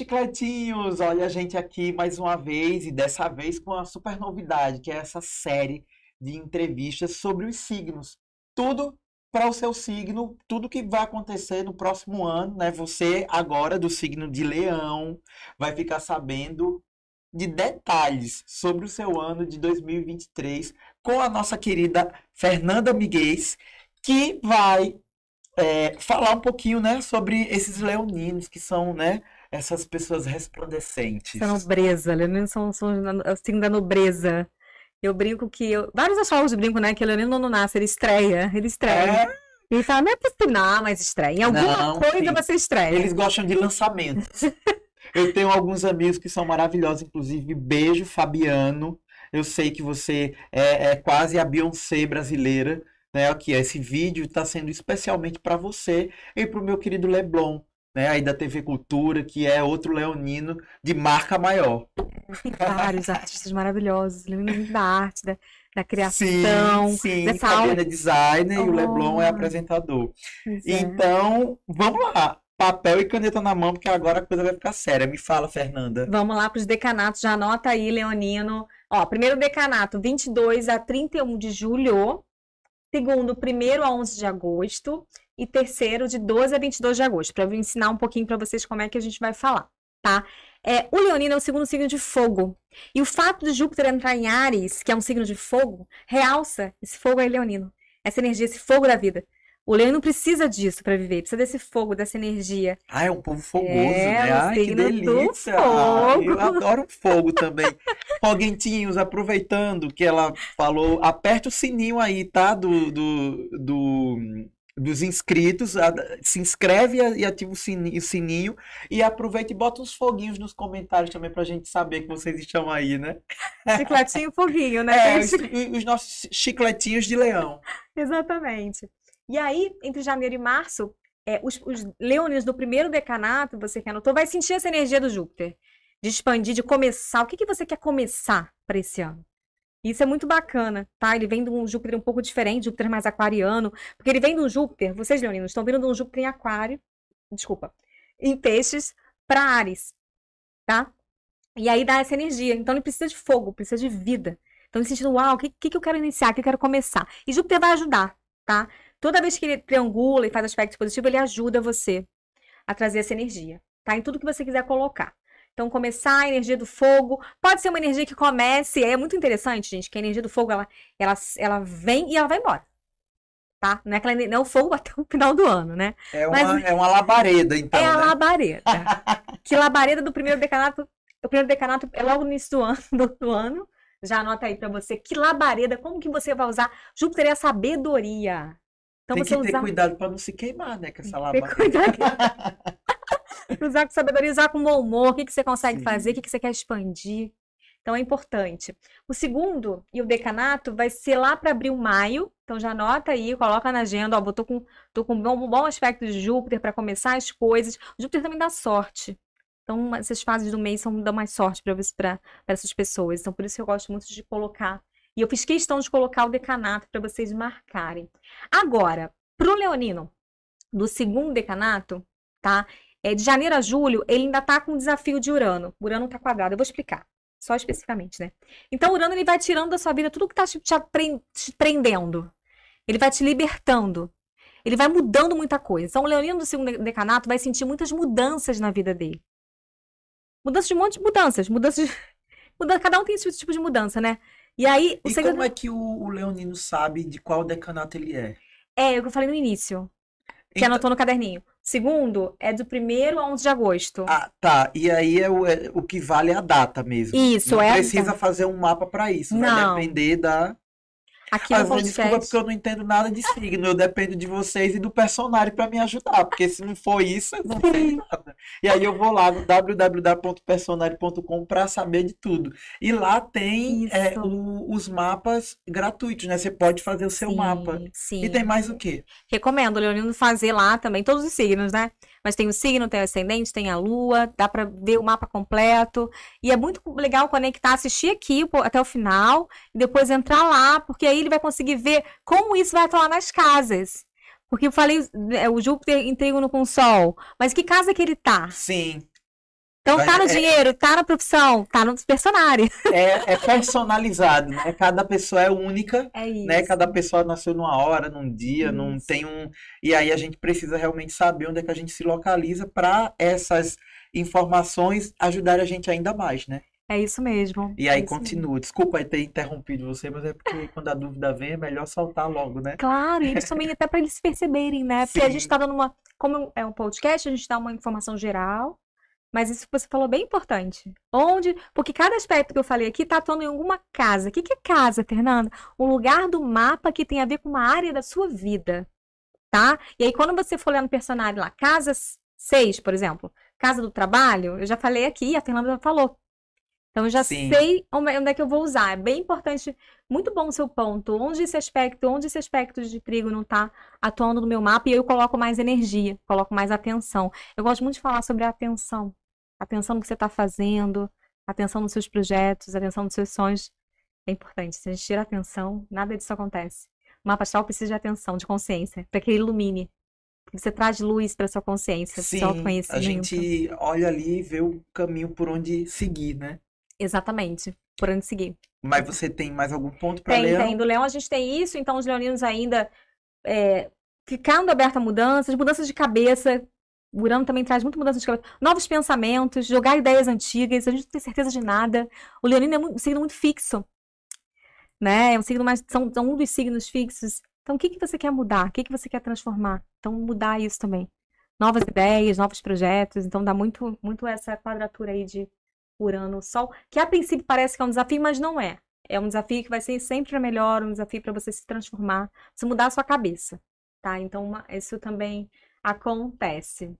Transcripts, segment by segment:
chicletinhos! Olha a gente aqui mais uma vez e dessa vez com uma super novidade, que é essa série de entrevistas sobre os signos. Tudo para o seu signo, tudo que vai acontecer no próximo ano, né? Você agora do signo de Leão vai ficar sabendo de detalhes sobre o seu ano de 2023 com a nossa querida Fernanda Miguel, que vai é, falar um pouquinho, né, sobre esses leoninos que são, né, essas pessoas resplandecentes. Essa nobreza, leoninos são, são o signo da nobreza. Eu brinco que. Eu, vários astrólogos brincam, né? Que leonino não nasce, ele estreia. Ele estreia. É? Ele fala, não é possível, não, mas estreia. Em alguma não, coisa sim. você estreia. Eles gostam de lançamentos. eu tenho alguns amigos que são maravilhosos, inclusive, beijo, Fabiano. Eu sei que você é, é quase a Beyoncé brasileira né? Aqui, esse vídeo está sendo especialmente para você e para o meu querido Leblon, né? Aí da TV Cultura, que é outro leonino de marca maior. Tem vários artistas maravilhosos, leoninos da arte, da, da criação. Sim, sim. Dessa Fabiana é designer oh. e o Leblon é apresentador. É. Então, vamos lá. Papel e caneta na mão, porque agora a coisa vai ficar séria. Me fala, Fernanda. Vamos lá para os decanatos. Já anota aí, Leonino. Ó, primeiro decanato, 22 a 31 de julho segundo, 1 a 11 de agosto, e terceiro, de 12 a 22 de agosto, para eu ensinar um pouquinho para vocês como é que a gente vai falar, tá? É, o Leonino é o segundo signo de fogo. E o fato de Júpiter entrar em Ares, que é um signo de fogo, realça esse fogo aí, Leonino. Essa energia, esse fogo da vida. O leão precisa disso para viver, precisa desse fogo, dessa energia. Ah, é um povo fogoso, é, né? Ai, que delícia! Ai, eu adoro fogo também. Foguentinhos, aproveitando que ela falou, aperta o sininho aí, tá? Do, do, do dos inscritos, se inscreve e ativa o sininho, e aproveita e bota uns foguinhos nos comentários também pra gente saber que vocês estão aí, né? Chicletinho foguinho, né? É, os, os nossos chicletinhos de leão. Exatamente. E aí, entre janeiro e março, é, os, os leoninos do primeiro decanato, você que anotou, vai sentir essa energia do Júpiter. De expandir, de começar. O que, que você quer começar para esse ano? Isso é muito bacana, tá? Ele vem de um Júpiter um pouco diferente, Júpiter mais aquariano, porque ele vem de um Júpiter, vocês leoninos estão vindo de um Júpiter em aquário, desculpa, em peixes para Ares, tá? E aí dá essa energia. Então ele precisa de fogo, precisa de vida. Então, ele sentindo, uau, o que, que, que eu quero iniciar, o que eu quero começar? E Júpiter vai ajudar, tá? Toda vez que ele triangula e faz aspectos positivos, ele ajuda você a trazer essa energia, tá? Em tudo que você quiser colocar. Então, começar a energia do fogo. Pode ser uma energia que comece. É muito interessante, gente, que a energia do fogo ela, ela, ela vem e ela vai embora. Tá? Não é, aquela, não é o fogo até o final do ano, né? É uma, Mas, é uma labareda, então. É a né? labareda. que labareda do primeiro decanato. O primeiro decanato é logo no início do ano, do ano. Já anota aí para você. Que labareda, como que você vai usar? Júpiter é a sabedoria. Então, Tem que ter cuidado para não se queimar, né, com essa lava. Ter cuidado. Usar com sabedoria, usar com bom humor, o que, que você consegue Sim. fazer, o que, que você quer expandir. Então é importante. O segundo e o decanato vai ser lá para abril, maio. Então já anota aí, coloca na agenda. Ó, tô com, tô com um bom, bom aspecto de Júpiter para começar as coisas. O Júpiter também dá sorte. Então essas fases do mês são, dão mais sorte para essas pessoas. Então por isso que eu gosto muito de colocar e eu fiz questão de colocar o decanato para vocês marcarem. Agora, para o leonino do segundo decanato, tá? É, de janeiro a julho, ele ainda tá com o desafio de Urano. Urano tá quadrado. Eu vou explicar, só especificamente, né? Então, Urano ele vai tirando da sua vida tudo que tá te, te prendendo. Ele vai te libertando. Ele vai mudando muita coisa. Então, o leonino do segundo decanato vai sentir muitas mudanças na vida dele. Mudanças de um monte de mudanças. Mudanças de... Muda... Cada um tem esse tipo de mudança, né? E aí, o e segredo... como é que o, o, Leonino sabe de qual decanato ele é? É, o que eu falei no início. Que então... anotou no caderninho. Segundo, é do 1 a 11 de agosto. Ah, tá. E aí é o, é, o que vale a data mesmo. Isso, não é. Não precisa fazer um mapa para isso. Não. Vai depender da. Aqui ah, no desculpa porque eu não entendo nada de signo. Eu dependo de vocês e do personagem para me ajudar. Porque se não for isso, eu não sei nada. E aí eu vou lá no www.personagem.com para saber de tudo. E lá tem é, o, os mapas gratuitos, né? Você pode fazer o seu sim, mapa. Sim. E tem mais o quê? Recomendo, Leonino, fazer lá também todos os signos, né? Mas tem o signo, tem o ascendente, tem a lua, dá para ver o mapa completo. E é muito legal conectar, assistir aqui até o final e depois entrar lá, porque aí ele vai conseguir ver como isso vai atuar nas casas. Porque eu falei, é, o Júpiter em trígono com o Sol. Mas que casa que ele tá? Sim. Então Vai- tá no é- dinheiro, tá na profissão, tá no personagem. É, é personalizado, né? Cada pessoa é única, É isso. né? Cada pessoa nasceu numa hora, num dia, não Isso. tem um. E aí a gente precisa realmente saber onde é que a gente se localiza para essas informações ajudarem a gente ainda mais, né? É isso mesmo. E é aí mesmo. continua. Desculpa aí ter interrompido você, mas é porque quando a dúvida vem é melhor soltar logo, né? Claro, e eles também até para eles perceberem, né? Porque a Sim. gente tá dando uma. Como é um podcast, a gente dá uma informação geral. Mas isso que você falou é bem importante. Onde. Porque cada aspecto que eu falei aqui tá atuando em alguma casa. O que que é casa, Fernanda? Um lugar do mapa que tem a ver com uma área da sua vida. Tá? E aí, quando você for olhar no personagem lá, casa 6, por exemplo, casa do trabalho, eu já falei aqui, a Fernanda já falou. Então, eu já Sim. sei onde onde é que eu vou usar. É bem importante, muito bom o seu ponto. Onde esse aspecto, onde esse aspecto de trigo não está atuando no meu mapa e eu coloco mais energia, coloco mais atenção. Eu gosto muito de falar sobre a atenção. Atenção no que você está fazendo, atenção nos seus projetos, atenção nos seus sonhos. É importante. Se a gente tira a atenção, nada disso acontece. O mapa astral precisa de atenção, de consciência, para que ele ilumine. Você traz luz para sua consciência, o seu Sim, a gente olha ali e vê o caminho por onde seguir, né? Exatamente. Por onde seguir. Mas você tem mais algum ponto para Tem, Leão? tem. Do leão a gente tem isso, então os leoninos ainda é, ficando aberto a mudanças, mudanças de cabeça. O Urano também traz muita mudança de cabeça. Novos pensamentos, jogar ideias antigas, a gente não tem certeza de nada. O leonino é um signo muito fixo, né? É um signo mais, são, são um dos signos fixos. Então, o que que você quer mudar? O que que você quer transformar? Então, mudar isso também. Novas ideias, novos projetos. Então, dá muito, muito essa quadratura aí de Urano-Sol, que a princípio parece que é um desafio, mas não é. É um desafio que vai ser sempre para melhor, um desafio para você se transformar, se mudar a sua cabeça, tá? Então, uma- isso também acontece.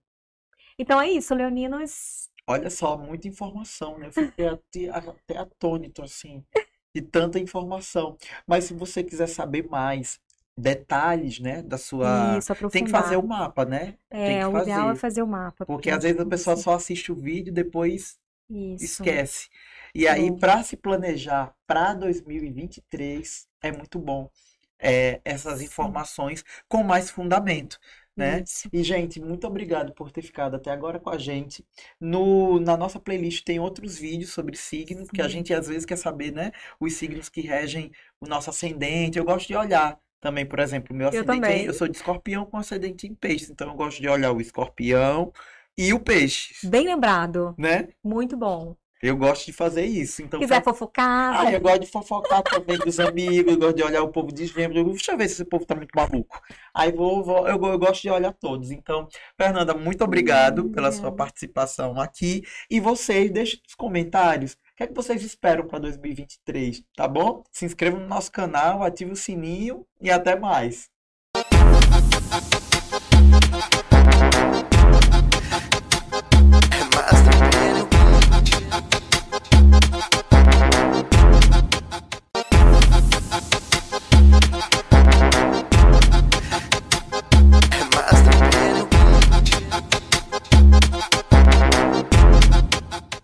Então é isso, leoninos. Olha só, muita informação, né? Eu fiquei até, até atônito, assim, de tanta informação. Mas se você quiser saber mais detalhes, né, da sua. Isso, Tem que fazer o mapa, né? Tem É, que o ideal é fazer. fazer o mapa, Porque pra às vezes a pessoa só assiste o vídeo e depois Isso. esquece. E aí, para se planejar para 2023, é muito bom é, essas informações com mais fundamento, né? E, gente, muito obrigado por ter ficado até agora com a gente. No, na nossa playlist tem outros vídeos sobre signo, porque a gente às vezes quer saber, né, os signos que regem o nosso ascendente. Eu gosto de olhar também, por exemplo, o meu Eu ascendente, também. eu sou de escorpião com ascendente em peixes, então eu gosto de olhar o escorpião e o peixe, Bem lembrado. né? Muito bom. Eu gosto de fazer isso. Então, Quiser fofocar, ah, eu gosto de fofocar também dos amigos, eu gosto de olhar o povo de. Eu, Deixa eu ver se esse povo tá muito maluco. Aí vou, vou- eu, eu gosto de olhar todos. Então, Fernanda, muito obrigado pela sua participação aqui. E vocês, deixem nos comentários o que é que vocês esperam para 2023, tá bom? Se inscrevam no nosso canal, ative o sininho e até mais.